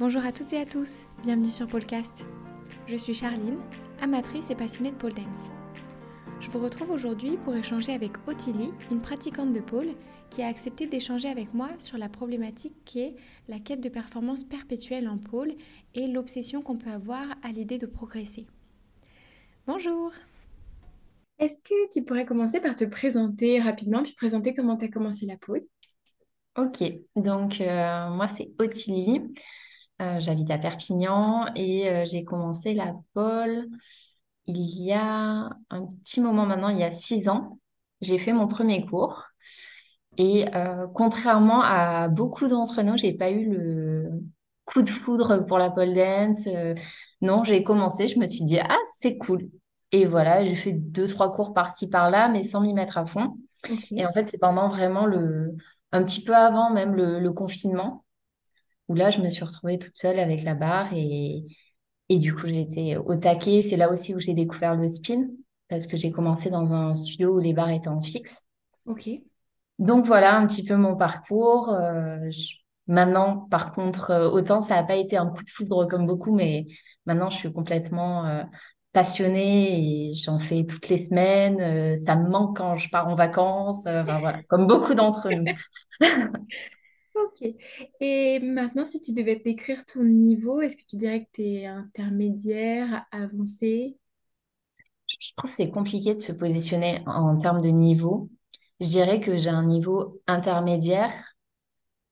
Bonjour à toutes et à tous, bienvenue sur Polecast. Je suis Charline, amatrice et passionnée de pole dance. Je vous retrouve aujourd'hui pour échanger avec Ottilie, une pratiquante de pole qui a accepté d'échanger avec moi sur la problématique qu'est la quête de performance perpétuelle en pôle et l'obsession qu'on peut avoir à l'idée de progresser. Bonjour Est-ce que tu pourrais commencer par te présenter rapidement, puis présenter comment tu as commencé la pôle Ok, donc euh, moi c'est Ottilie, euh, j'habite à Perpignan et euh, j'ai commencé la pole il y a un petit moment maintenant, il y a six ans. J'ai fait mon premier cours et euh, contrairement à beaucoup d'entre nous, j'ai pas eu le coup de foudre pour la pole dance. non, j'ai commencé, je me suis dit ah c'est cool. Et voilà, j'ai fait deux trois cours par-ci par-là, mais sans m'y mettre à fond. Et en fait, c'est pendant vraiment le un petit peu avant même le confinement où là, je me suis retrouvée toute seule avec la barre et, et du coup, été au taquet. C'est là aussi où j'ai découvert le spin parce que j'ai commencé dans un studio où les barres étaient en fixe. Ok. Donc voilà un petit peu mon parcours. Euh, maintenant, par contre, euh, autant ça n'a pas été un coup de foudre comme beaucoup, mais maintenant je suis complètement euh, passionnée et j'en fais toutes les semaines. ça me manque quand je pars en vacances. voilà, comme beaucoup d'entre nous. Ok. Et maintenant, si tu devais décrire ton niveau, est-ce que tu dirais que tu es intermédiaire, avancé? Je trouve que c'est compliqué de se positionner en termes de niveau. Je dirais que j'ai un niveau intermédiaire,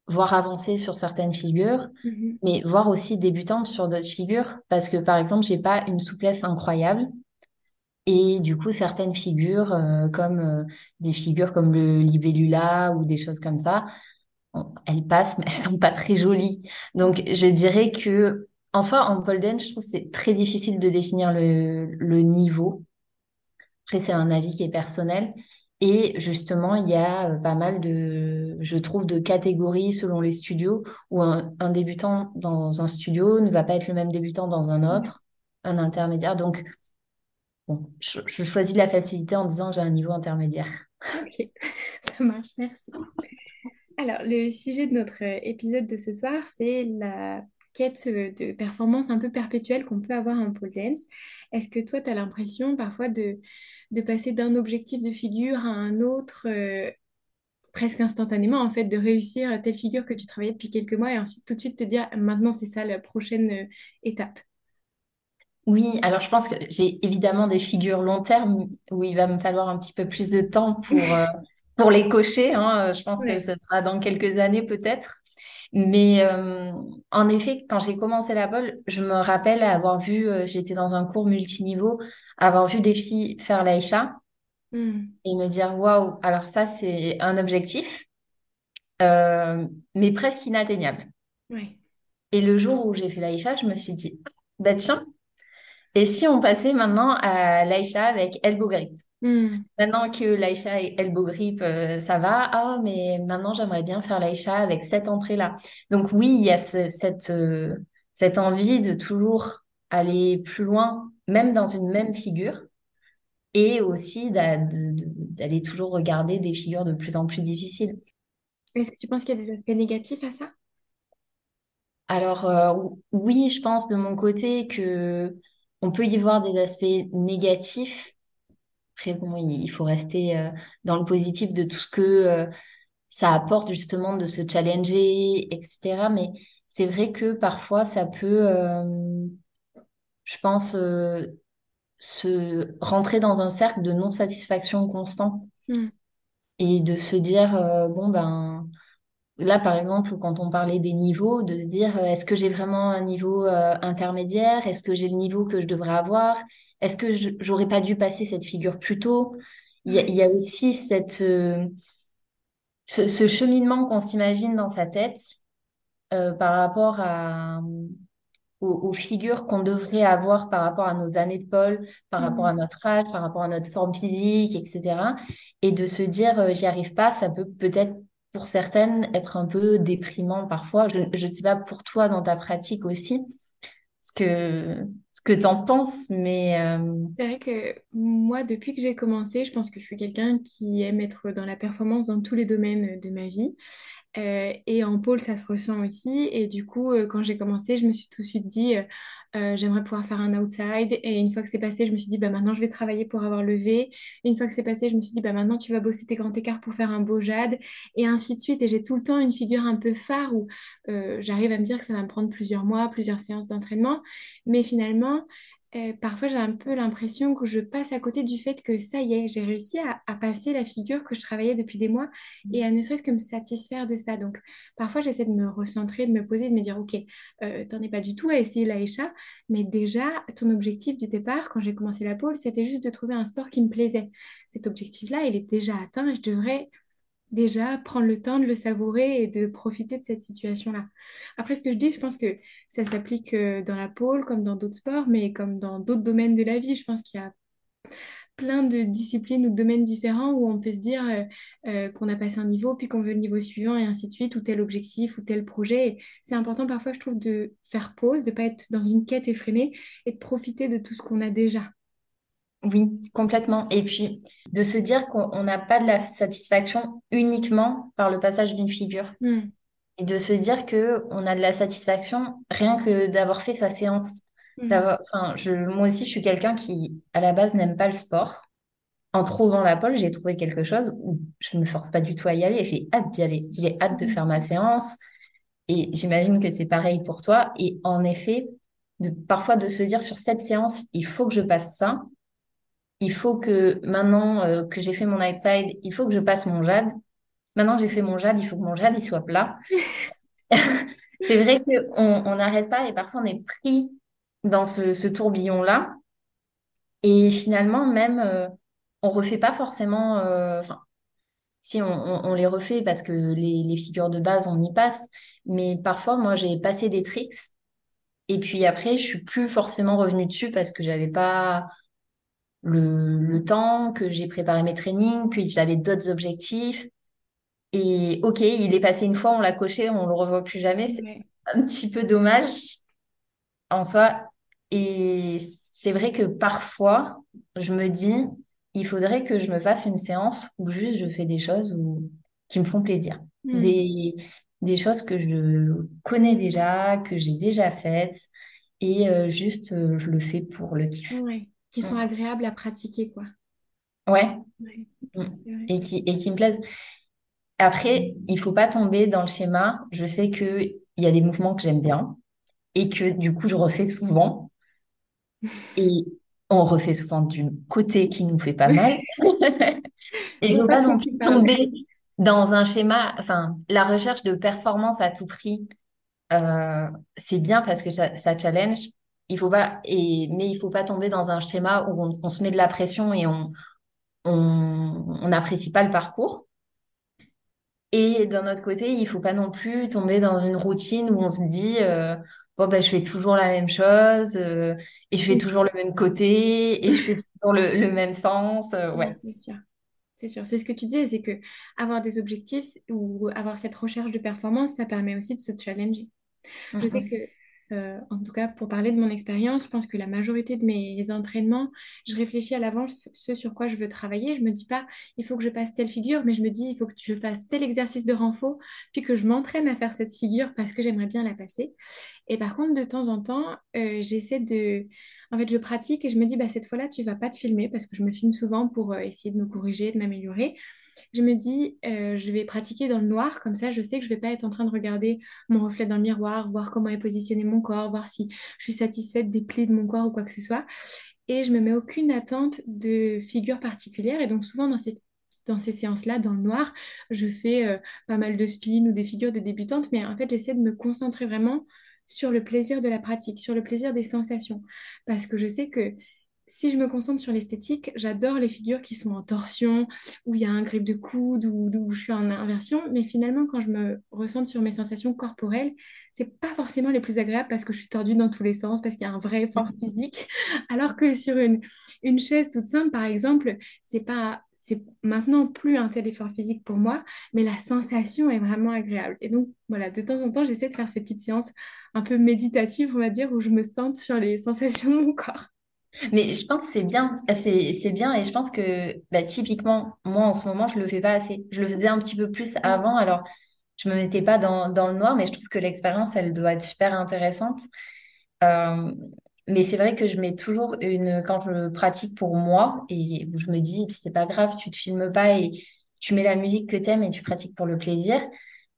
voire avancé sur certaines figures, Mhm. mais voire aussi débutante sur d'autres figures, parce que par exemple, j'ai pas une souplesse incroyable. Et du coup, certaines figures, euh, comme euh, des figures comme le libellula ou des choses comme ça, elles passent, mais elles sont pas très jolies. Donc, je dirais que, en soi, en pole dance, je trouve c'est très difficile de définir le, niveau. Après, c'est un avis qui est personnel. Et justement, il y a euh, pas mal de, je trouve, de catégories selon les studios, où un, débutant dans un studio ne va pas être le même débutant dans un autre, un intermédiaire. Donc, bon, je, je choisis la facilité en disant j'ai un niveau intermédiaire. Ok, ça marche, merci. Alors, le sujet de notre euh, épisode de ce soir, c'est la quête euh, de performance un peu perpétuelle qu'on peut avoir en pole dance. Est-ce que toi, tu as l'impression parfois de, passer d'un objectif de figure à un autre euh, presque instantanément, en fait, de réussir telle figure que tu travaillais depuis quelques mois et ensuite tout de suite te dire maintenant, c'est ça la prochaine étape? Oui, alors je pense que j'ai évidemment des figures long terme où il va me falloir un petit peu plus de temps pour, pour les cocher. Hein, je pense que ce sera dans quelques années peut-être. Mais euh, en effet, quand j'ai commencé la pole, je me rappelle avoir vu, euh, j'étais dans un cours multiniveau, avoir vu des filles faire l'Aïcha hmm. et me dire waouh, alors ça c'est un objectif, euh, mais presque inatteignable. Et le jour où j'ai fait l'Aïcha, je me suis dit bah tiens, et si on passait maintenant à l'Aïcha avec elbow grip Hmm. Maintenant que l'Aïcha et Elbow Grip, euh, ça va. Ah, mais maintenant, j'aimerais bien faire l'Aïcha avec cette entrée-là. Donc oui, il y a cette, euh, cette envie de toujours aller plus loin, même dans une même figure, et aussi d'aller toujours regarder des figures de plus en plus difficiles. Est-ce que tu penses qu'il y a des aspects négatifs à ça? Alors euh, oui, je pense de mon côté que on peut y voir des aspects négatifs après, bon, il faut rester euh, dans le positif de tout ce que euh, ça apporte justement de se challenger, etc. Mais c'est vrai que parfois, ça peut, euh, je pense, se rentrer dans un cercle de non-satisfaction constant hmm. et de se dire, bon, ben, là, par exemple, quand on parlait des niveaux, de se dire, est-ce que j'ai vraiment un niveau intermédiaire? Est-ce que j'ai le niveau que je devrais avoir? Est-ce que j'aurais pas dû passer cette figure plus tôt? Il y, a, aussi cette, euh, ce, cheminement qu'on s'imagine dans sa tête euh, par rapport à, aux, figures qu'on devrait avoir par rapport à nos années de pôle, par mm. rapport à notre âge, par rapport à notre forme physique, etc. Et de se dire, euh, j'y arrive pas, ça peut peut-être pour certaines être un peu déprimant parfois. Je ne sais pas pour toi dans ta pratique aussi ce que ce que t'en penses, mais euh, c'est vrai que moi, depuis que j'ai commencé, je pense que je suis quelqu'un qui aime être dans la performance dans tous les domaines de ma vie. Euh, et en pôle, ça se ressent aussi. Et du coup, euh, quand j'ai commencé, je me suis tout de suite dit, euh, euh, j'aimerais pouvoir faire un outside. Et une fois que c'est passé, je me suis dit, bah, maintenant, je vais travailler pour avoir le V. Et une fois que c'est passé, je me suis dit, bah, maintenant, tu vas bosser tes grands écarts pour faire un beau jade. Et ainsi de suite. Et j'ai tout le temps une figure un peu phare où j'arrive à me dire que ça va me prendre plusieurs mois, plusieurs séances d'entraînement. Mais finalement, euh, parfois, j'ai un peu l'impression que je passe à côté du fait que ça y est, j'ai réussi à, à passer la figure que je travaillais depuis des mois et à ne serait-ce que me satisfaire de ça. Donc, parfois, j'essaie de me recentrer, de me poser, de me dire, OK, euh, t'en es pas du tout à essayer l'Aïcha, mais déjà, ton objectif du départ, quand j'ai commencé la pole, c'était juste de trouver un sport qui me plaisait. Cet objectif-là, il est déjà atteint et je devrais déjà prendre le temps de le savourer et de profiter de cette situation-là. Après, ce que je dis, je pense que ça s'applique euh, dans la pole comme dans d'autres sports, mais comme dans d'autres domaines de la vie. Je pense qu'il y a plein de disciplines ou de domaines différents où on peut se dire euh, euh, qu'on a passé un niveau, puis qu'on veut le niveau suivant et ainsi de suite, ou tel objectif, ou tel projet. C'est important parfois, je trouve, de faire pause, de ne pas être dans une quête effrénée et de profiter de tout ce qu'on a déjà. Oui, complètement. Et puis, de se dire qu'on n'a pas de la satisfaction uniquement par le passage d'une figure. Hmm. Et de se dire que on a de la satisfaction rien que d'avoir fait sa séance. Hmm. D'avoir, enfin, je, moi aussi, je suis quelqu'un qui, à la base, n'aime pas le sport. En trouvant la pole, j'ai trouvé quelque chose où je ne me force pas du tout à y aller. J'ai hâte d'y aller. J'ai hâte de faire ma séance. Et j'imagine que c'est pareil pour toi. Et en effet, de, parfois de se dire sur cette séance, il faut que je passe ça il faut que maintenant euh, que j'ai fait mon outside, il faut que je passe mon jade. Maintenant j'ai fait mon jade, il faut que mon jade il soit plat. c'est vrai qu'on on n'arrête pas et parfois on est pris dans ce, tourbillon-là. Et finalement, même, euh, on refait pas forcément. euh, si on, on- on les refait parce que les, les figures de base, on y passe. Mais parfois, moi, j'ai passé des tricks. Et puis après, je suis plus forcément revenue dessus parce que j'avais pas le, le temps, que j'ai préparé mes trainings, que j'avais d'autres objectifs. Et ok, il est passé une fois, on l'a coché, on le revoit plus jamais. C'est un petit peu dommage en soi. Et c'est vrai que parfois, je me dis, il faudrait que je me fasse une séance où juste je fais des choses où- qui me font plaisir. Hmm. Des, des choses que je connais déjà, que j'ai déjà faites. Et euh, juste, euh, je le fais pour le kiff. Ouais. Qui sont agréables à pratiquer, quoi. Ouais. Ouais, Mm. Et qui, et qui me plaisent. Après, il faut pas tomber dans le schéma. Je sais qu'il y a des mouvements que j'aime bien et que du coup, je refais souvent. Et on refait souvent du côté qui nous fait pas mal. Et il faut pas non plus tomber dans un schéma. Enfin, la recherche de performance à tout prix, euh, c'est bien parce que ça, ça challenge. Il faut pas, et, mais il faut pas tomber dans un schéma où on, on se met de la pression et on on on n'apprécie pas le parcours. Et d'un autre côté, il faut pas non plus tomber dans une routine où on se dit euh, bon ben je fais toujours la même chose euh, et je fais toujours le même côté et je fais toujours le, le même sens. euh, Ouais, c'est sûr. C'est sûr. C'est ce que tu disais, c'est que avoir des objectifs ou avoir cette recherche de performance, ça permet aussi de se challenger. Je sais que, euh, en tout cas, pour parler de mon expérience, je pense que la majorité de mes entraînements, je réfléchis à l'avance ce sur quoi je veux travailler. Je me dis pas, il faut que je passe telle figure, mais je me dis, il faut que je fasse tel exercice de renfort, puis que je m'entraîne à faire cette figure parce que j'aimerais bien la passer. Et par contre, de temps en temps, euh, j'essaie de... En fait, je pratique et je me dis, bah, cette fois-là, tu vas pas te filmer parce que je me filme souvent pour euh, essayer de me corriger, de m'améliorer. Je me dis, euh, je vais pratiquer dans le noir, comme ça, je sais que je vais pas être en train de regarder mon reflet dans le miroir, voir comment est positionné mon corps, voir si je suis satisfaite des plis de mon corps ou quoi que ce soit. Et je me mets aucune attente de figure particulière. Et donc, souvent, dans ces dans ces séances-là, dans le noir, je fais euh, pas mal de spin ou des figures de débutantes, mais en fait, j'essaie de me concentrer vraiment sur le plaisir de la pratique, sur le plaisir des sensations. Parce que je sais que si je me concentre sur l'esthétique, j'adore les figures qui sont en torsion, où il y a un grip de coude, ou où je suis en inversion. Mais finalement, quand je me ressens sur mes sensations corporelles, c'est pas forcément les plus agréables parce que je suis tordue dans tous les sens, parce qu'il y a un vrai effort physique. Alors que sur une, une chaise toute simple, par exemple, c'est pas, c'est maintenant plus un tel effort physique pour moi, mais la sensation est vraiment agréable. Et donc, voilà, de temps en temps, j'essaie de faire ces petites séances un peu méditatives, on va dire, où je me sente sur les sensations de mon corps. Mais je pense que c'est bien, c'est c'est bien et je pense que bah, typiquement moi en ce moment je le fais pas assez. Je le faisais un petit peu plus avant alors je me mettais pas dans, dans le noir, mais je trouve que l'expérience, elle doit être super intéressante. Euh, mais c'est vrai que je mets toujours une, quand je pratique pour moi, et je me dis, c'est pas grave, tu te filmes pas et tu mets la musique que t'aimes et tu pratiques pour le plaisir,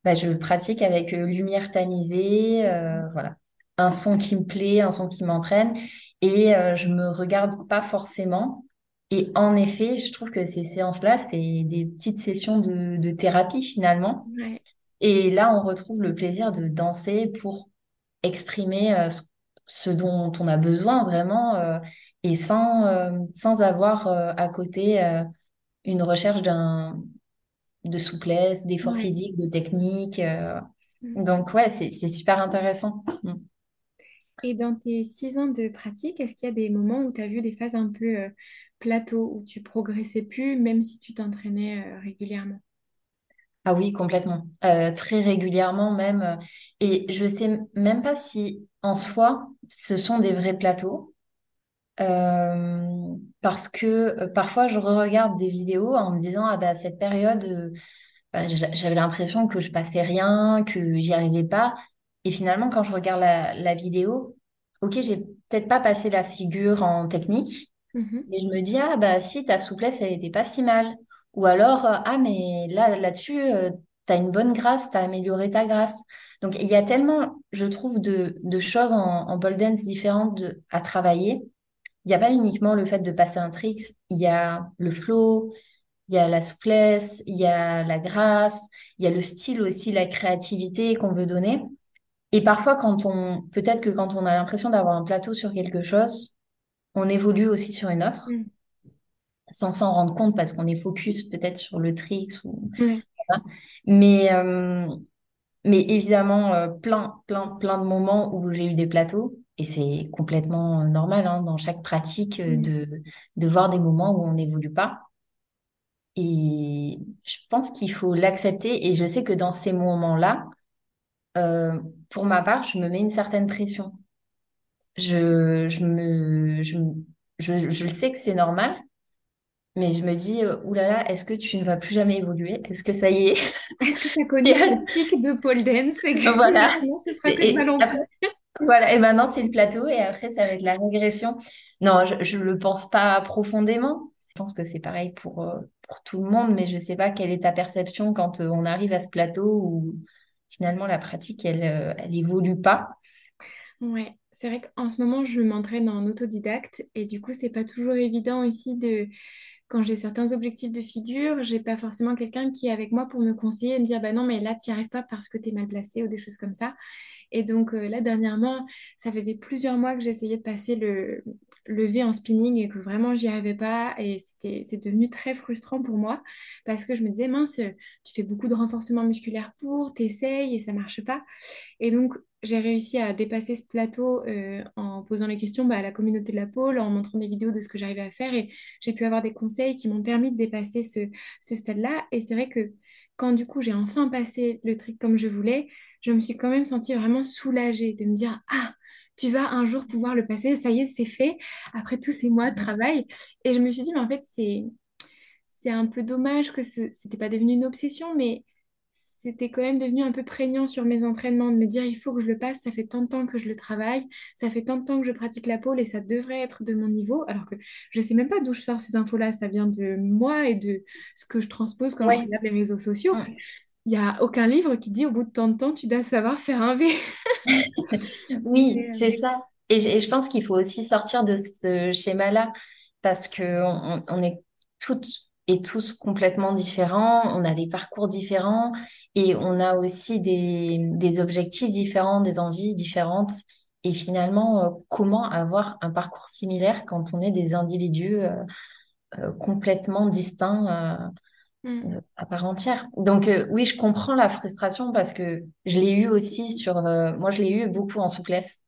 bah, je pratique avec euh, lumière tamisée, euh, voilà. Un son qui me plaît, un son qui m'entraîne, et euh, je me regarde pas forcément. Et en effet, je trouve que ces séances-là, c'est des petites sessions de, de thérapie finalement. Ouais. Et là, on retrouve le plaisir de danser pour exprimer euh, ce dont on a besoin vraiment euh, et sans, euh, sans avoir à côté une recherche d'un, de souplesse, d'effort Ouais. physique, de technique. Mm. Donc, ouais, c'est, c'est super intéressant. Et dans tes six ans de pratique, est-ce qu'il y a des moments où tu as vu des phases un peu euh, plateau, où tu progressais plus, même si tu t'entraînais euh, régulièrement? Ah oui, complètement. Euh, très régulièrement même. euh, Et je sais même pas si en soi, ce sont des vrais plateaux. Parce que parfois, je re-regarde des vidéos en me disant, ah bah, cette période, bah, j'a- j'avais l'impression que je passais rien, que j'y arrivais pas. Et finalement, quand je regarde la, la vidéo, ok, j'ai peut-être pas passé la figure en technique, Mhm. mais je me dis, ah bah si, ta souplesse, elle était pas si mal. Ou alors, euh, ah mais là, là-dessus, euh, t'as une bonne grâce, t'as amélioré ta grâce. Donc il y a tellement, je trouve, de, de choses en, en pole dance différentes de- à travailler. Il n'y a pas uniquement le fait de passer un tricks, il y a le flow, il y a la souplesse, il y a la grâce, il y a le style aussi, la créativité qu'on veut donner. Et parfois, quand on, peut-être que quand on a l'impression d'avoir un plateau sur quelque chose, on évolue aussi sur une autre, Mm. sans s'en rendre compte parce qu'on est focus peut-être sur le tricks ou Ouais. voilà. Mais, euh, mais évidemment, euh, plein, plein, plein de moments où j'ai eu des plateaux. Et c'est complètement euh, normal hein, dans chaque pratique euh, Mm. de, de voir des moments où on n'évolue pas. Et je pense qu'il faut l'accepter. Et je sais que dans ces moments-là, euh, pour ma part, je me mets une certaine pression. Je, je me, je, je, je le sais que c'est normal, mais je me dis, euh, oulala, est-ce que tu ne vas plus jamais évoluer? Est-ce que ça y est? Est-ce que tu as connu ton pic de pole dance et que Voilà. maintenant ce sera que de Et, après, voilà. Et maintenant, c'est le plateau. Et après, ça va être la régression. Non, je ne le pense pas profondément. Je pense que c'est pareil pour, euh, pour tout le monde, mais je ne sais pas quelle est ta perception quand on arrive à ce plateau où finalement la pratique, elle, euh, elle évolue pas. Ouais, c'est vrai qu'en ce moment, je m'entraîne en autodidacte et du coup, c'est pas toujours évident ici de quand j'ai certains objectifs de figure, j'ai pas forcément quelqu'un qui est avec moi pour me conseiller et me dire bah non, mais là, tu n'y arrives pas parce que tu es mal placé ou des choses comme ça. Et donc euh, là, dernièrement, ça faisait plusieurs mois que j'essayais de passer le lever en spinning et que vraiment j'y arrivais pas. Et c'était, c'est devenu très frustrant pour moi parce que je me disais, mince, tu fais beaucoup de renforcement musculaire pour, t'essayes et ça marche pas. Et donc, j'ai réussi à dépasser ce plateau euh, en posant les questions bah, à la communauté de la pôle, en montrant des vidéos de ce que j'arrivais à faire et j'ai pu avoir des conseils qui m'ont permis de dépasser ce, stade-là. Et c'est vrai que quand du coup j'ai enfin passé le trick comme je voulais, je me suis quand même sentie vraiment soulagée de me dire, ah, tu vas un jour pouvoir le passer, ça y est, c'est fait, après tous ces mois de travail. Et je me suis dit, mais en fait, c'est, c'est un peu dommage que ce n'était pas devenu une obsession, mais c'était quand même devenu un peu prégnant sur mes entraînements, de me dire, il faut que je le passe, ça fait tant de temps que je le travaille, ça fait tant de temps que je pratique la pole et ça devrait être de mon niveau, alors que je sais même pas d'où je sors ces infos-là, ça vient de moi et de ce que je transpose quand je regarde les réseaux sociaux. Il n'y a aucun livre qui dit au bout de tant de temps, tu dois savoir faire un V. Oui, Mais, c'est euh, ça. Et, je et je pense qu'il faut aussi sortir de ce schéma-là parce que on, on est toutes et tous complètement différents, on a des parcours différents et on a aussi des, des objectifs différents, des envies différentes. Et finalement, euh, comment avoir un parcours similaire quand on est des individus euh, euh, complètement distincts mm, à part entière? Donc oui, je comprends la frustration parce que je l'ai eu aussi sur... moi, je l'ai eu beaucoup en souplesse.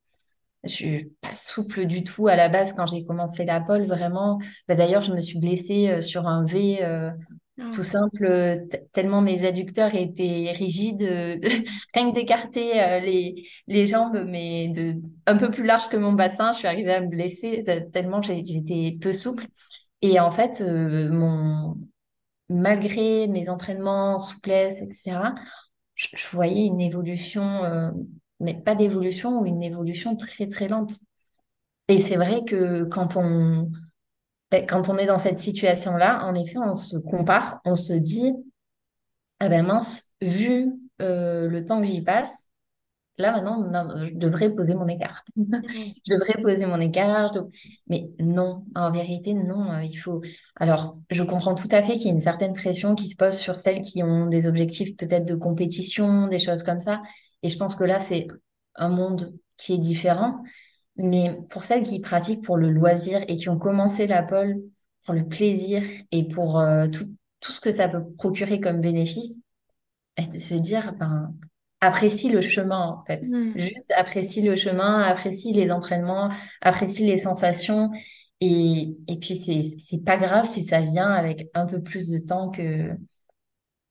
Je suis pas souple du tout à la base quand j'ai commencé la pole, vraiment. Bah, d'ailleurs, je me suis blessée euh, sur un V euh, tout ah, simple, euh, tellement mes adducteurs étaient rigides, euh, rien que d'écarter euh, les, les jambes, mais de, un peu plus large que mon bassin, je suis arrivée à me blesser tellement j'étais peu souple. Et en fait, mon, malgré mes entraînements, souplesse, etc., je, je voyais une évolution, mais pas d'évolution, ou une évolution très très lente. Et c'est vrai que quand on, ben, quand on est dans cette situation-là, en effet, on se compare, on se dit, ah ben mince, vu euh, le temps que j'y passe, là maintenant, je devrais poser mon écart. Je devrais poser mon écart. je Mais non, en vérité, non. euh, il faut. Alors, je comprends tout à fait qu'il y a une certaine pression qui se pose sur celles qui ont des objectifs peut-être de compétition, des choses comme ça. Et je pense que là, c'est un monde qui est différent. Mais pour celles qui pratiquent pour le loisir et qui ont commencé la pole pour le plaisir et pour euh, tout, tout ce que ça peut procurer comme bénéfice, et de se dire, ben, apprécie le chemin, en fait. Ouais. Juste apprécie le chemin, apprécie les entraînements, apprécie les sensations. Et, et puis, c'est, c'est pas grave si ça vient avec un peu plus de temps que,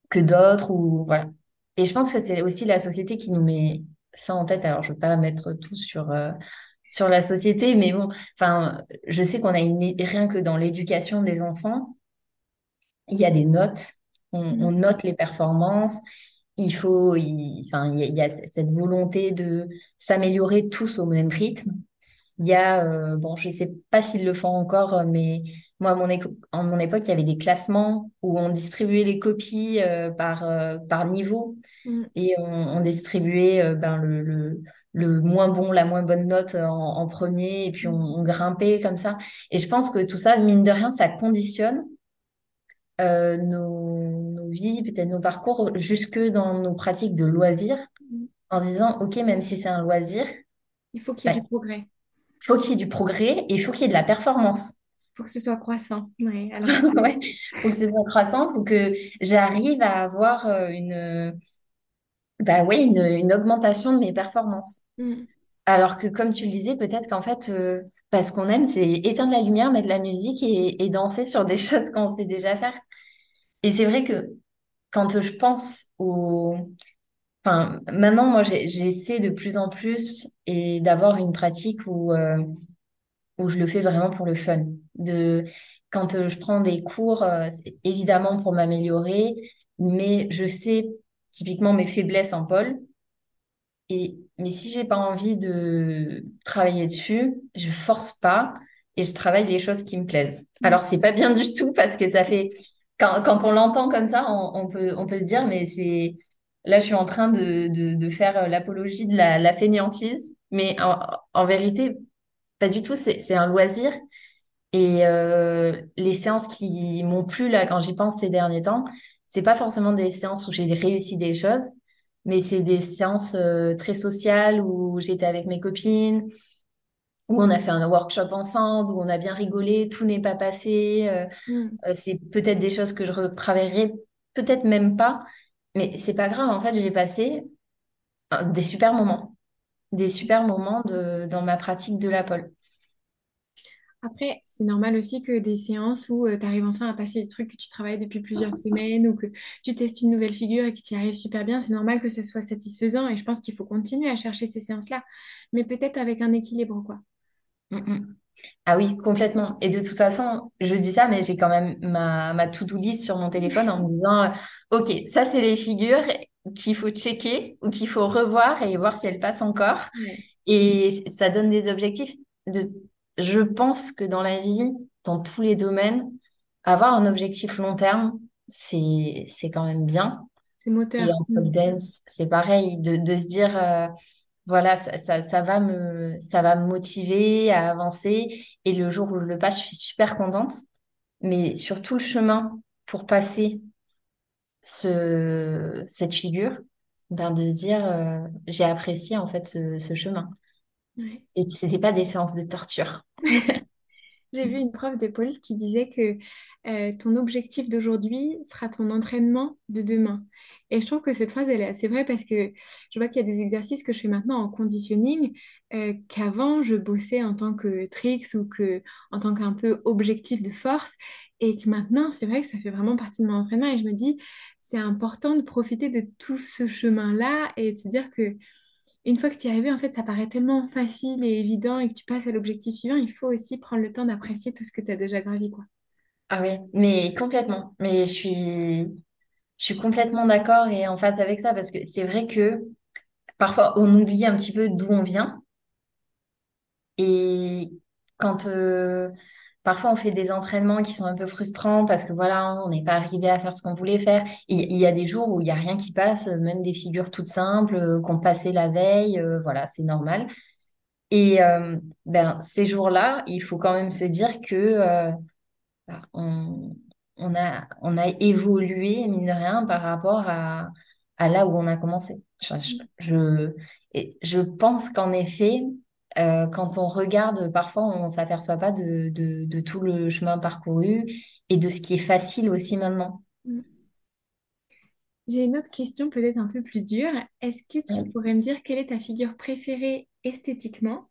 que d'autres ou voilà. Et je pense que c'est aussi la société qui nous met ça en tête. Alors, je veux pas mettre tout sur, euh, sur la société, mais bon, enfin, je sais qu'on a une, rien que dans l'éducation des enfants, il y a des notes, on, on Mm. note les performances, il faut, il, enfin, il y a, il y a cette volonté de s'améliorer tous au même rythme. Il y a, euh, bon, je sais pas s'ils le font encore, mais moi, à mon, éco- en mon époque, il y avait des classements où on distribuait les copies euh, par, euh, par niveau Mm. et on, on distribuait euh, ben, le, le, le moins bon, la moins bonne note en, en premier et puis on, on grimpait comme ça. Et je pense que tout ça, mine de rien, ça conditionne nos, nos vies, peut-être nos parcours, jusque dans nos pratiques de loisirs, Mm. en disant, OK, même si c'est un loisir, Il faut qu'il y ait ben, du progrès. faut qu'il y ait du progrès et il faut qu'il y ait de la performance. Il faut que ce soit croissant. Ouais. Alors, Ouais, faut que ce soit croissant, faut que j'arrive à avoir euh, une, bah ouais, une, une augmentation de mes performances. mm. Alors que, comme tu le disais, peut-être qu'en fait, euh, bah, ce qu'on aime, c'est éteindre la lumière, mettre de la musique et, et danser sur des choses qu'on sait déjà faire. Et c'est vrai que quand je pense au... Enfin, maintenant, moi, j'essaie de plus en plus et d'avoir une pratique où, euh, où je le fais vraiment pour le fun. De, quand euh, je prends des cours, euh, c'est évidemment pour m'améliorer, mais je sais typiquement mes faiblesses en pole. Et, mais si j'ai pas envie de travailler dessus, je force pas et je travaille les choses qui me plaisent. Mm. Alors, c'est pas bien du tout parce que ça fait, quand, quand on l'entend comme ça, on, on peut, on peut se dire, mais c'est, là, je suis en train de, de, de faire l'apologie de la, la fainéantise. Mais en, en vérité, pas du tout. C'est, un loisir. Et euh, les séances qui m'ont plu là, quand j'y pense ces derniers temps, c'est pas forcément des séances où j'ai réussi des choses, mais c'est des séances euh, très sociales où j'étais avec mes copines, où on a fait un workshop ensemble, où on a bien rigolé, tout n'est pas passé. euh, Mm. c'est peut-être des choses que je retravaillerai, peut-être même pas, mais c'est pas grave. En fait, j'ai passé des super moments, des super moments de, dans ma pratique de la pole. Après, c'est normal aussi que des séances où tu arrives enfin à passer des trucs que tu travailles depuis plusieurs semaines ou que tu testes une nouvelle figure et que tu y arrives super bien, c'est normal que ce soit satisfaisant et je pense qu'il faut continuer à chercher ces séances-là, mais peut-être avec un équilibre, quoi. Mm, mm. Ah oui, complètement. Et de toute façon, je dis ça, mais j'ai quand même ma, ma to-do list sur mon téléphone en me disant, euh, OK, ça, c'est les figures qu'il faut checker ou qu'il faut revoir et voir si elles passent encore. Ouais. Et ça donne des objectifs. De... Je pense que dans la vie, dans tous les domaines, avoir un objectif long terme, c'est, quand même bien. C'est moteur. Et en pole Mm. dance, c'est pareil, de, de se dire, euh, voilà, ça, ça, ça va me, ça va me motiver à avancer. Et le jour où je le passe, je suis super contente. Mais sur tout le chemin pour passer ce, cette figure, ben de se dire, euh, j'ai apprécié en fait ce, ce chemin. Ouais. Et que c'était pas des séances de torture. J'ai vu une prof de pole qui disait que euh, ton objectif d'aujourd'hui sera ton entraînement de demain. Et je trouve que cette phrase, elle est assez vraie parce que je vois qu'il y a des exercices que je fais maintenant en conditioning euh, qu'avant je bossais en tant que tricks ou que en tant qu'un peu objectif de force et que maintenant, c'est vrai que ça fait vraiment partie de mon entraînement et je me dis, c'est important de profiter de tout ce chemin-là et de se dire que une fois que tu y es en fait, ça paraît tellement facile et évident et que tu passes à l'objectif suivant, il faut aussi prendre le temps d'apprécier tout ce que tu as déjà gravi, quoi. Ah oui, mais complètement. Mais je suis, je suis complètement d'accord et en phase avec ça parce que c'est vrai que parfois on oublie un petit peu d'où on vient et quand euh, parfois on fait des entraînements qui sont un peu frustrants parce que voilà, on n'est pas arrivé à faire ce qu'on voulait faire. Il y a des jours où il y a rien qui passe, même des figures toutes simples euh, qu'on passait la veille, euh, voilà, c'est normal. Et euh, ben ces jours-là, il faut quand même se dire que euh, bah, on, a, évolué, mine de rien, par rapport à, là où on a commencé. Je pense qu'en effet, euh, quand on regarde, parfois, on s'aperçoit pas de, de, de tout le chemin parcouru et de ce qui est facile aussi maintenant. Mm. J'ai une autre question peut-être un peu plus dure. Est-ce que tu Ouais. pourrais me dire quelle est ta figure préférée esthétiquement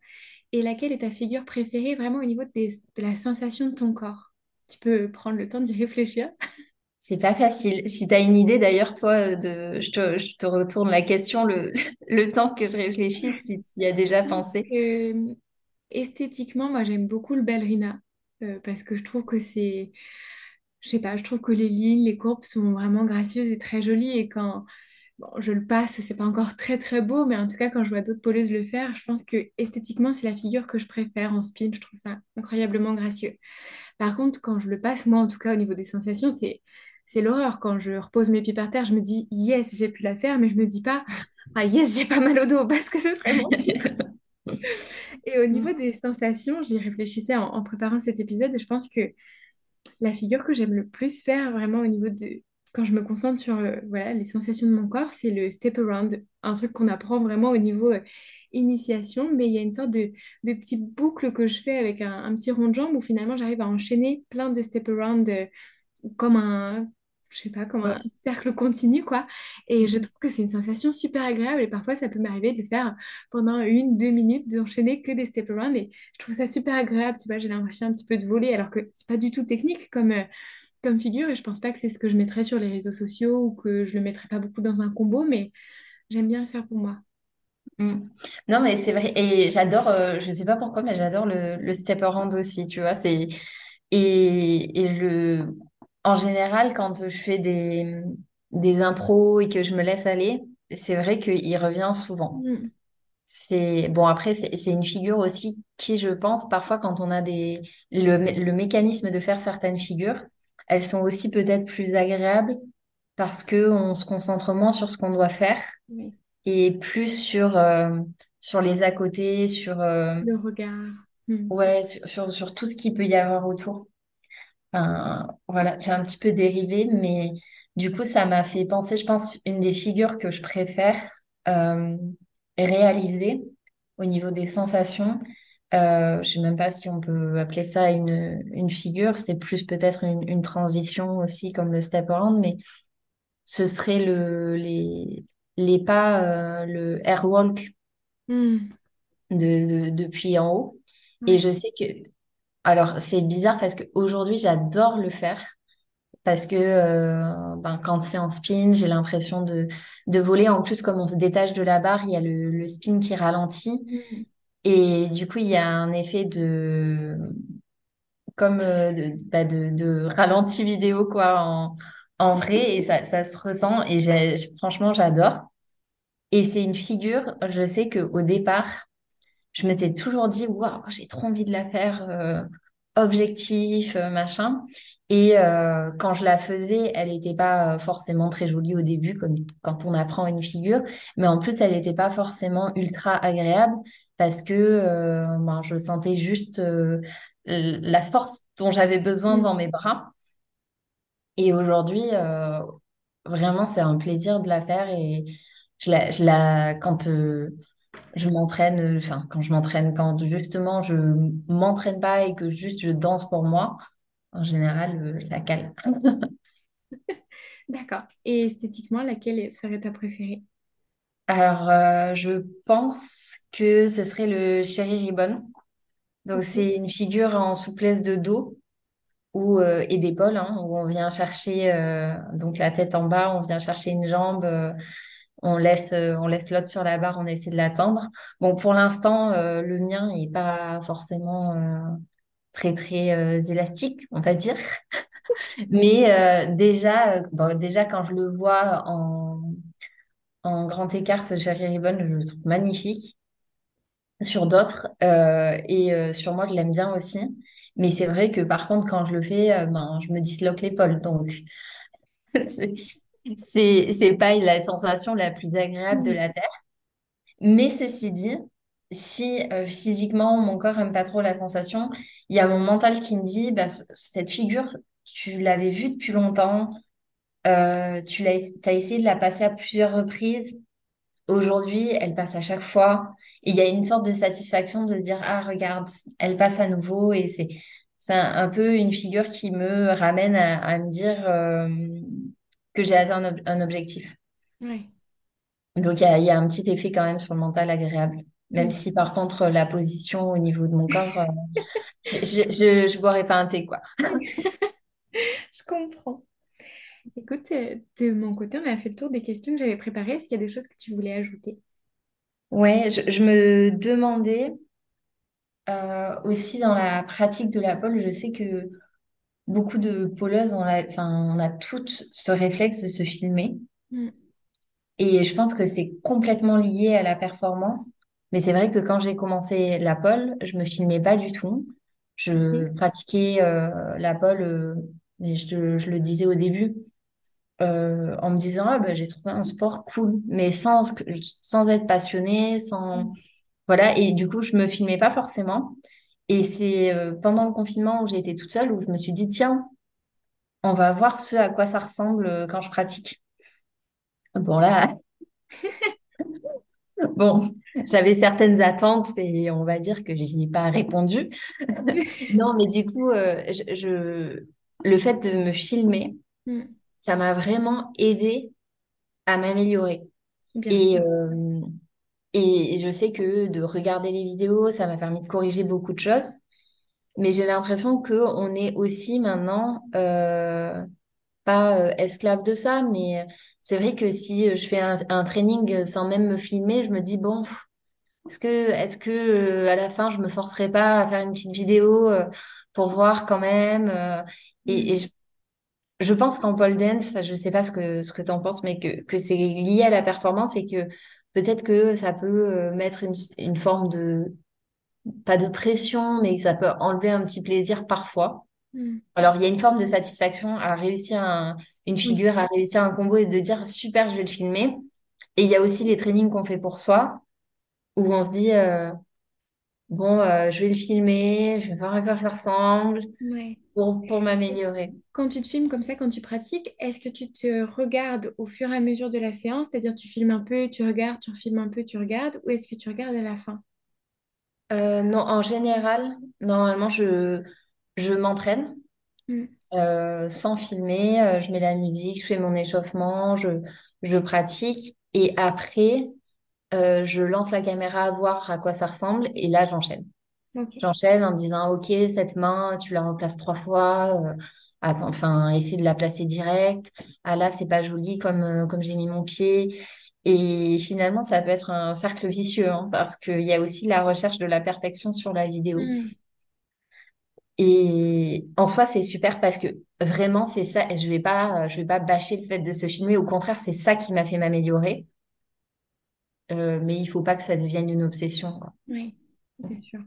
et laquelle est ta figure préférée vraiment au niveau des- de la sensation de ton corps? Tu peux prendre le temps d'y réfléchir. C'est pas facile. Si tu as une idée, d'ailleurs, toi, de, je te, je te retourne la question le, le temps que je réfléchisse, si tu y as déjà pensé. que esthétiquement, moi j'aime beaucoup le ballerina euh, parce que je trouve que c'est, je sais pas, je trouve que les lignes, les courbes sont vraiment gracieuses et très jolies et quand bon, je le passe, c'est pas encore très très beau, mais en tout cas quand je vois d'autres poleuses le faire, je pense que esthétiquement c'est la figure que je préfère en spin, je trouve ça incroyablement gracieux. Par contre, quand je le passe, moi en tout cas au niveau des sensations, c'est c'est l'horreur. Quand je repose mes pieds par terre, je me dis yes, j'ai pu la faire, mais je me dis pas ah yes, j'ai pas mal au dos parce que ce serait mentir. Et au niveau des sensations, j'y réfléchissais en, en préparant cet épisode et je pense que la figure que j'aime le plus faire vraiment au niveau de... Quand je me concentre sur voilà, les sensations de mon corps, c'est le step around, un truc qu'on apprend vraiment au niveau euh, initiation, mais il y a une sorte de, de petite boucle que je fais avec un, un petit rond de jambe où finalement j'arrive à enchaîner plein de step around euh, comme un, je sais pas, comme un Ouais. cercle continu, quoi. Et je trouve que c'est une sensation super agréable et parfois ça peut m'arriver de le faire pendant une, deux minutes, d'enchaîner que des step around et je trouve ça super agréable, tu vois, j'ai l'impression un petit peu de voler alors que c'est pas du tout technique comme, euh, comme figure et je pense pas que c'est ce que je mettrais sur les réseaux sociaux ou que je le mettrais pas beaucoup dans un combo, mais j'aime bien le faire pour moi. Mm. Non, mais c'est vrai. Et j'adore, euh, je sais pas pourquoi, mais j'adore le, le step around aussi, tu vois. C'est, et, et je, en général, quand je fais des, des impros et que je me laisse aller, c'est vrai qu'il revient souvent. Mm. C'est, bon, après, c'est une figure aussi qui, je pense, parfois, quand on a des, le, le mécanisme de faire certaines figures, elles sont aussi peut-être plus agréables parce que on se concentre moins sur ce qu'on doit faire Oui. et plus sur, euh, sur les à côté, sur, euh, Le regard. Mm. ouais, sur, sur, sur tout ce qu'il peut y avoir autour. Enfin, voilà, j'ai un petit peu dérivé, mais du coup, ça m'a fait penser, je pense, une des figures que je préfère euh, réaliser au niveau des sensations. Euh, je sais même pas si on peut appeler ça une, une figure, c'est plus peut-être une, une transition aussi, comme le step around, mais ce serait le, les, les pas, euh, le airwalk Mm. de, de- depuis en haut. Et je sais que, alors c'est bizarre parce qu'aujourd'hui j'adore le faire parce que euh, ben, quand c'est en spin, j'ai l'impression de, de voler. En plus, comme on se détache de la barre, il y a le, le spin qui ralentit. Mm. Et du coup, il y a un effet de, comme euh, de, bah, de, de ralenti vidéo quoi en, en vrai et ça, ça se ressent et j'ai, franchement, j'adore. Et c'est une figure, je sais qu'au départ, je m'étais toujours dit, waouh, j'ai trop envie de la faire euh, objectif, euh, machin. Et euh, quand je la faisais, elle n'était pas forcément très jolie au début, comme quand on apprend une figure, mais en plus, elle n'était pas forcément ultra agréable parce que euh, ben, je sentais juste euh, la force dont j'avais besoin dans Mm. mes bras. Et aujourd'hui, euh, vraiment, c'est un plaisir de la faire et je la, je la, quand, euh, je m'entraîne, euh, enfin, quand je m'entraîne, quand justement je m'entraîne pas et que juste je danse pour moi, en général, euh, je la cale. D'accord. Et esthétiquement, laquelle serait ta préférée? Alors, euh, je pense que ce serait le Cherry Ribbon. Donc, c'est une figure en souplesse de dos ou, euh, et d'épaule, hein, où on vient chercher euh, donc la tête en bas, on vient chercher une jambe, on laisse, euh, on laisse l'autre sur la barre, on essaie de l'atteindre. Bon, pour l'instant, euh, le mien n'est pas forcément euh, très, très élastique, on va dire. Mais déjà, bon, déjà, quand je le vois en, en grand écart, ce Cherry Ribbon, je le trouve magnifique. Sur d'autres, et sur moi, je l'aime bien aussi. Mais c'est vrai que par contre, quand je le fais, ben, je me disloque l'épaule. Donc, c'est c'est pas la sensation la plus agréable de la Terre. Mais ceci dit, si euh, physiquement mon corps aime pas trop la sensation, il y a mon mental qui me dit, bah, ce- cette figure, tu l'avais vue depuis longtemps, euh, tu l'as, t'as essayé de la passer à plusieurs reprises. Aujourd'hui, elle passe à chaque fois. Et il y a une sorte de satisfaction de se dire, ah, regarde, elle passe à nouveau. Et c'est, c'est un, un peu une figure qui me ramène à, à me dire euh, que j'ai atteint un, ob- un objectif. Donc, il y a, il y a un petit effet quand même sur le mental agréable. Même si, par contre, la position au niveau de mon corps, euh, je, je boirais pas un thé, quoi. Je comprends. Écoute, euh, de mon côté, on a fait le tour des questions que j'avais préparées. Est-ce qu'il y a des choses que tu voulais ajouter? Ouais, je, je me demandais euh, aussi dans la pratique de la pole, je sais que beaucoup de poleuses, on a, enfin, on a toutes ce réflexe de se filmer. Mm. Et je pense que c'est complètement lié à la performance. Mais c'est vrai que quand j'ai commencé la pole, je me filmais pas du tout. Je pratiquais euh, la pole, euh, et je le disais au début, euh, en me disant, ah, bah, j'ai trouvé un sport cool, mais sans, sans être passionnée, sans... Mm. Voilà, et du coup, je me filmais pas forcément. Et c'est euh, pendant le confinement où j'ai été toute seule où je me suis dit, tiens, on va voir ce à quoi ça ressemble euh, quand je pratique. Bon, là, bon, j'avais certaines attentes et on va dire que j'y ai pas répondu. Non, mais du coup, euh, je, je- le fait de me filmer, Mm. ça m'a vraiment aidé à m'améliorer. Et, euh, et je sais que de regarder les vidéos, ça m'a permis de corriger beaucoup de choses. Mais j'ai l'impression qu'on est aussi maintenant, euh, pas euh, esclave de ça, mais c'est vrai que si je fais un, un training sans même me filmer, je me dis, bon, est-ce que, est-ce que euh, à la fin, je me forcerai pas à faire une petite vidéo pour voir quand même et, je, pense qu'en pole dance, je sais pas ce que, ce que tu en penses, mais que, que c'est lié à la performance et que peut-être que ça peut euh, mettre une, une forme de, pas de pression, mais ça peut enlever un petit plaisir parfois. Mm. Alors, il y a une forme de satisfaction à réussir un- une Oui. figure, à réussir un combo et de dire super, je vais le filmer. Et il y a aussi les trainings qu'on fait pour soi, où on se dit euh, bon, euh, je vais le filmer, je vais voir à quoi ça ressemble Ouais. pour, pour m'améliorer. Quand tu te filmes comme ça, quand tu pratiques, est-ce que tu te regardes au fur et à mesure de la séance, c'est-à-dire tu filmes un peu, tu regardes, tu refilmes un peu, tu regardes, ou est-ce que tu regardes à la fin? Euh, non, en général, normalement, je, je m'entraîne Mm. euh, sans filmer, je mets la musique, je fais mon échauffement, je, je pratique et après, euh, je lance la caméra à voir à quoi ça ressemble et là, j'enchaîne. J'enchaîne en disant, OK, cette main, tu la replaces trois fois. euh, attends, enfin, essaie de la placer direct. Ah là, c'est pas joli comme, euh, comme j'ai mis mon pied. Et finalement, ça peut être un cercle vicieux, hein, parce qu'il y a aussi la recherche de la perfection sur la vidéo. Mm. Et en soi, c'est super parce que vraiment, c'est ça. Je vais pas, je vais pas bâcher le fait de se filmer. Au contraire, c'est ça qui m'a fait m'améliorer. Euh, mais il faut pas que ça devienne une obsession, quoi. Oui, c'est sûr.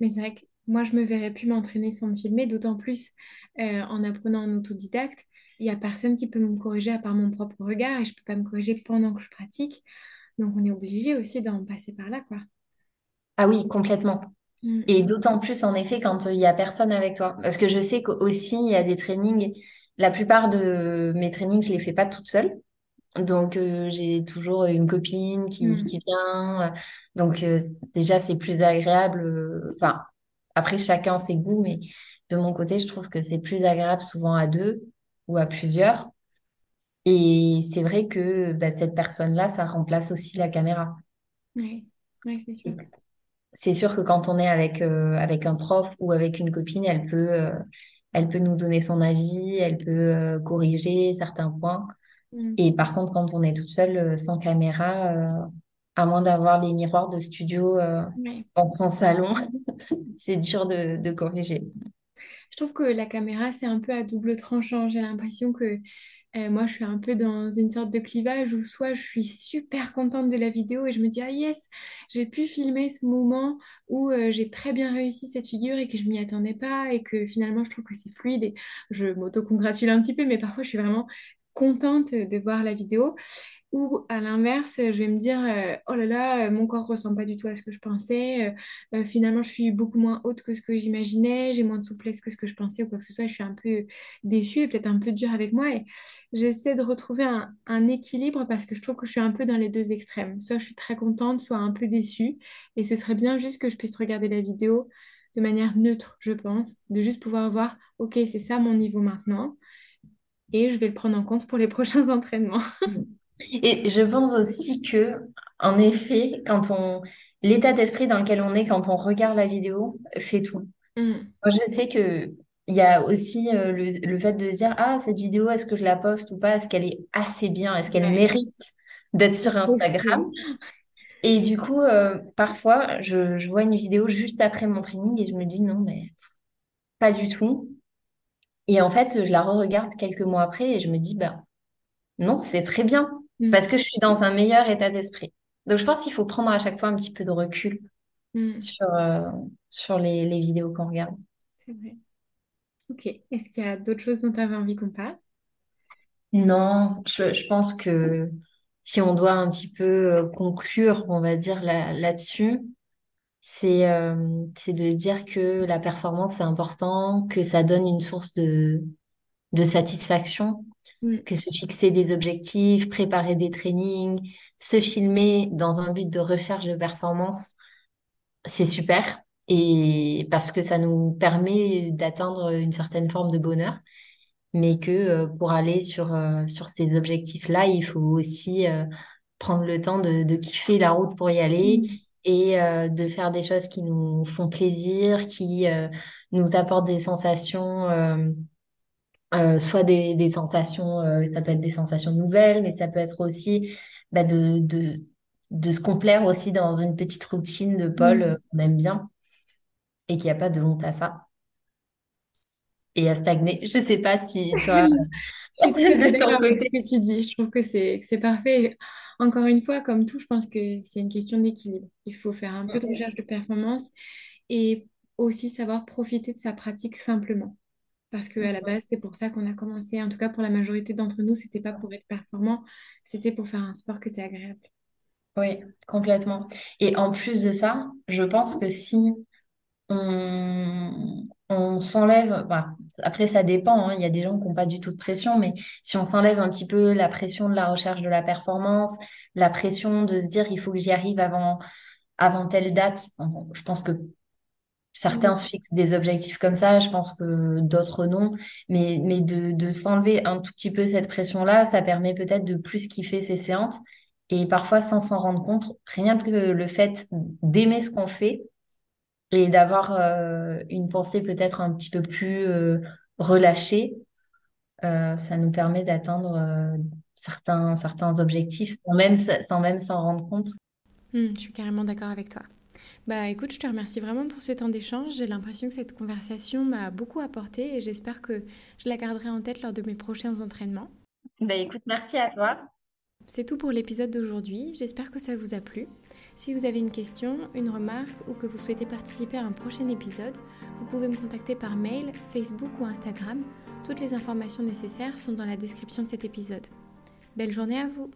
Mais c'est vrai que moi, je me verrais plus m'entraîner sans me filmer, d'autant plus euh, en apprenant en autodidacte. Il n'y a personne qui peut me corriger à part mon propre regard et je peux pas me corriger pendant que je pratique. Donc, on est obligé aussi d'en passer par là, quoi. Ah oui, complètement. Mm. Et d'autant plus, en effet, quand il y a personne avec toi. Parce que je sais qu'aussi, il y a des trainings. La plupart de mes trainings, je les fais pas toute seule. Donc, euh, j'ai toujours une copine qui, Mm. qui vient. Donc, euh, déjà, c'est plus agréable. euh, Enfin, après, chacun ses goûts, mais de mon côté, je trouve que c'est plus agréable souvent à deux ou à plusieurs. Et c'est vrai que bah, cette personne-là, ça remplace aussi la caméra. Ouais, c'est sûr. C'est sûr que quand on est avec, euh, avec un prof ou avec une copine, elle peut, euh, elle peut nous donner son avis, elle peut euh, corriger certains points. Mm. Et par contre, quand on est toute seule, euh, sans caméra, euh, à moins d'avoir les miroirs de studio, euh, dans son salon, c'est dur de, de corriger. Je trouve que la caméra, c'est un peu à double tranchant. J'ai l'impression que euh, moi, je suis un peu dans une sorte de clivage où soit je suis super contente de la vidéo et je me dis, ah yes, j'ai pu filmer ce moment où euh, j'ai très bien réussi cette figure et que je m'y attendais pas et que finalement, je trouve que c'est fluide et je m'auto-congratule un petit peu, mais parfois, je suis vraiment contente de voir la vidéo. Ou à l'inverse, je vais me dire, euh, oh là là, euh, mon corps ressemble pas du tout à ce que je pensais. euh, finalement, je suis beaucoup moins haute que ce que j'imaginais. J'ai moins de souplesse que ce que je pensais ou quoi que ce soit. Je suis un peu déçue et peut-être un peu dure avec moi. Et j'essaie de retrouver un, un équilibre parce que je trouve que je suis un peu dans les deux extrêmes. Soit je suis très contente, soit un peu déçue. Et ce serait bien juste que je puisse regarder la vidéo de manière neutre, je pense. De juste pouvoir voir, ok, c'est ça mon niveau maintenant. Et je vais le prendre en compte pour les prochains entraînements. Et je pense aussi que, en effet, quand on, l'état d'esprit dans lequel on est quand on regarde la vidéo fait tout. Mm. Moi, je sais que il y a aussi euh, le, le fait de se dire, ah, cette vidéo, est-ce que je la poste ou pas? Est-ce qu'elle est assez bien? Est-ce qu'elle Ouais. mérite d'être sur Instagram? Et du coup, euh, parfois, je, je vois une vidéo juste après mon training et je me dis, non, mais pas du tout. Et en fait, je la re-regarde quelques mois après et je me dis, bah, non, c'est très bien Mm. parce que je suis dans un meilleur état d'esprit. Donc, je pense qu'il faut prendre à chaque fois un petit peu de recul Mm. sur, euh, sur les, les vidéos qu'on regarde. C'est vrai. Ok. Est-ce qu'il y a d'autres choses dont tu avais envie qu'on parle? Non, je, je pense que si on doit un petit peu euh, conclure, on va dire là, là-dessus, c'est euh, c'est de dire que la performance, c'est important, que ça donne une source de, de satisfaction, que se fixer des objectifs, préparer des trainings, se filmer dans un but de recherche de performance, c'est super. Et parce que ça nous permet d'atteindre une certaine forme de bonheur. mais que euh, pour aller sur, euh, sur ces objectifs-là, il faut aussi prendre le temps de, de kiffer la route pour y aller. Et euh, de faire des choses qui nous font plaisir, qui euh, nous apportent des sensations, euh, soit des, des sensations, ça peut être des sensations nouvelles, mais ça peut être aussi bah, de, de, de se complaire aussi dans une petite routine de Paul euh, Mm. qu'on aime bien et qu'il n'y a pas de honte à ça. Et à stagner. Je sais pas si toi, Je suis de d'accord avec ce que tu dis. Je trouve que c'est parfait. Encore une fois, comme tout, je pense que c'est une question d'équilibre. Il faut faire un peu de recherche de performance et aussi savoir profiter de sa pratique simplement. Parce qu'à la base, c'est pour ça qu'on a commencé. En tout cas, pour la majorité d'entre nous, c'était pas pour être performant, c'était pour faire un sport qui était agréable. Oui, complètement. Et en plus de ça, je pense que si on, on s'enlève, bah, après ça dépend, hein, il y a des gens qui n'ont pas du tout de pression, mais si on s'enlève un petit peu la pression de la recherche de la performance, la pression de se dire il faut que j'y arrive avant, avant telle date, bon, je pense que certains Mm. se fixent des objectifs comme ça, je pense que d'autres non, mais, mais de, de s'enlever un tout petit peu cette pression-là, ça permet peut-être de plus kiffer ses séances. Et parfois, sans s'en rendre compte, rien que le fait d'aimer ce qu'on fait et d'avoir euh, une pensée peut-être un petit peu plus euh, relâchée, euh, ça nous permet d'atteindre certains, certains objectifs sans même, sans même s'en rendre compte. Mm, je suis carrément d'accord avec toi. Bah écoute, je te remercie vraiment pour ce temps d'échange. J'ai l'impression que cette conversation m'a beaucoup apporté et j'espère que je la garderai en tête lors de mes prochains entraînements. Ben, écoute, merci à toi. C'est tout pour l'épisode d'aujourd'hui. J'espère que ça vous a plu. Si vous avez une question, une remarque ou que vous souhaitez participer à un prochain épisode, vous pouvez me contacter par mail, Facebook ou Instagram. Toutes les informations nécessaires sont dans la description de cet épisode. Belle journée à vous